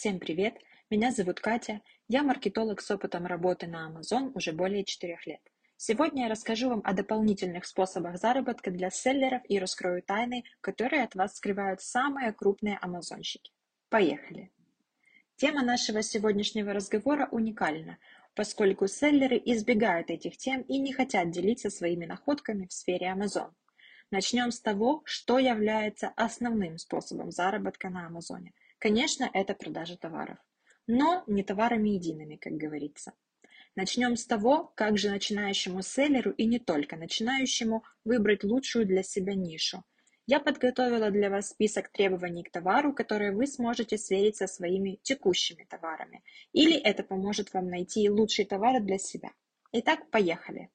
Всем привет! Меня зовут Катя. Я маркетолог с опытом работы на Amazon уже более 4 лет. Сегодня я расскажу вам о дополнительных способах заработка для селлеров и раскрою тайны, которые от вас скрывают самые крупные амазонщики. Поехали! Тема нашего сегодняшнего разговора уникальна, поскольку селлеры избегают этих тем и не хотят делиться своими находками в сфере Amazon. Начнем с того, что является основным способом заработка на Амазоне. Конечно, это продажа товаров, но не товарами едиными, как говорится. Начнем с того, как же начинающему селлеру и не только начинающему выбрать лучшую для себя нишу. Я подготовила для вас список требований к товару, которые вы сможете сверить со своими текущими товарами. Или это поможет вам найти лучший товар для себя. Итак, поехали.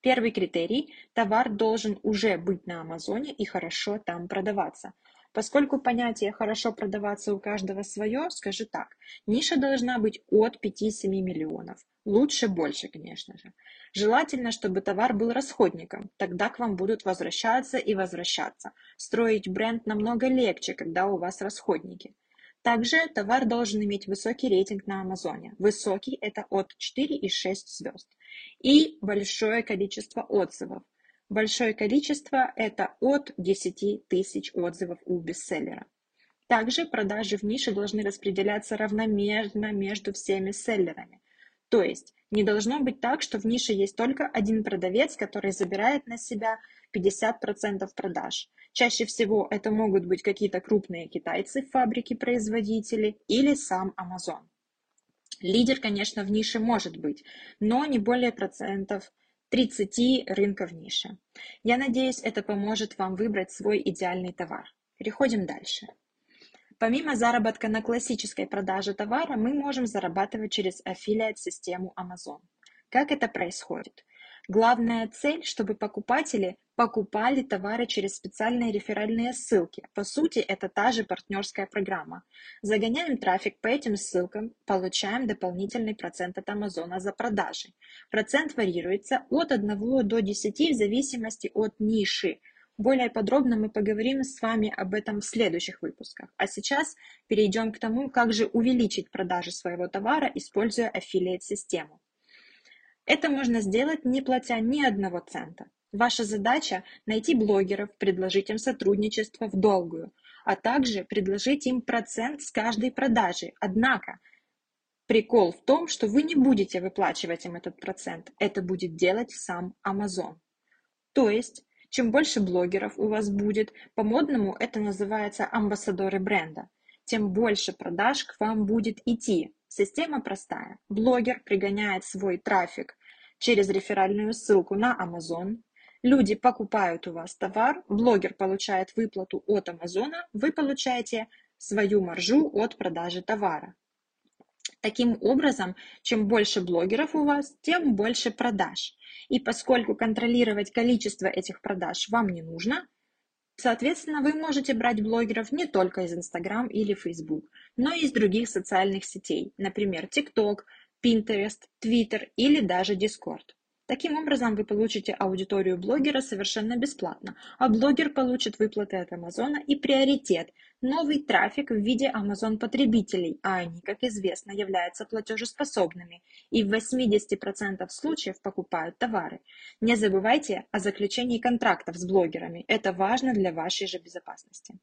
Первый критерий – товар должен уже быть на Амазоне и хорошо там продаваться. Поскольку понятие «хорошо продаваться» у каждого свое, скажу так, ниша должна быть от 5-7 миллионов. Лучше больше, конечно же. Желательно, чтобы товар был расходником, тогда к вам будут возвращаться и возвращаться. Строить бренд намного легче, когда у вас расходники. Также товар должен иметь высокий рейтинг на Амазоне. Высокий – это от 4,6 звезд. И большое количество отзывов. Большое количество – это от 10 тысяч отзывов у бестселлера. Также продажи в нише должны распределяться равномерно между всеми селлерами. То есть не должно быть так, что в нише есть только один продавец, который забирает на себя 50% продаж. Чаще всего это могут быть какие-то крупные китайцы, фабрики-производители или сам Amazon. Лидер, конечно, в нише может быть, но не более процентов 30 рынка в нише. Я надеюсь, это поможет вам выбрать свой идеальный товар. Переходим дальше. Помимо заработка на классической продаже товара, мы можем зарабатывать через аффилиат-систему Amazon. Как это происходит? Главная цель, чтобы покупатели покупали товары через специальные реферальные ссылки. По сути, это та же партнерская программа. Загоняем трафик по этим ссылкам, получаем дополнительный процент от Амазона за продажи. Процент варьируется от 1 до 10 в зависимости от ниши. Более подробно мы поговорим с вами об этом в следующих выпусках. А сейчас перейдем к тому, как же увеличить продажи своего товара, используя аффилиат-систему. Это можно сделать, не платя ни одного цента. Ваша задача – найти блогеров, предложить им сотрудничество в долгую, а также предложить им процент с каждой продажи. Однако, прикол в том, что вы не будете выплачивать им этот процент, это будет делать сам Amazon. То есть, чем больше блогеров у вас будет, по-модному это называется амбассадоры бренда, тем больше продаж к вам будет идти. Система простая. Блогер пригоняет свой трафик через реферальную ссылку на Amazon, Люди покупают у вас товар, блогер получает выплату от Амазона, вы получаете свою маржу от продажи товара. Таким образом, чем больше блогеров у вас, тем больше продаж. И поскольку контролировать количество этих продаж вам не нужно, соответственно, вы можете брать блогеров не только из Instagram или Facebook, но и из других социальных сетей, например, TikTok, Pinterest, Twitter или даже Discord. Таким образом, вы получите аудиторию блогера совершенно бесплатно, а блогер получит выплаты от Амазона и приоритет – новый трафик в виде Amazon потребителей, а они, как известно, являются платежеспособными и в 80% случаев покупают товары. Не забывайте о заключении контрактов с блогерами, это важно для вашей же безопасности.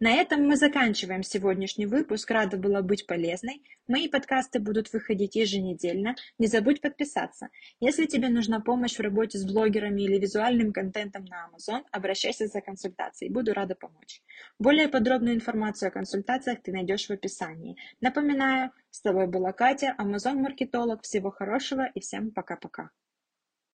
На этом мы заканчиваем сегодняшний выпуск, рада была быть полезной. Мои подкасты будут выходить еженедельно, не забудь подписаться. Если тебе нужна помощь в работе с блогерами или визуальным контентом на Amazon, обращайся за консультацией, буду рада помочь. Более подробную информацию о консультациях ты найдешь в описании. Напоминаю, с тобой была Катя, Amazon-маркетолог. Всего хорошего и всем пока-пока.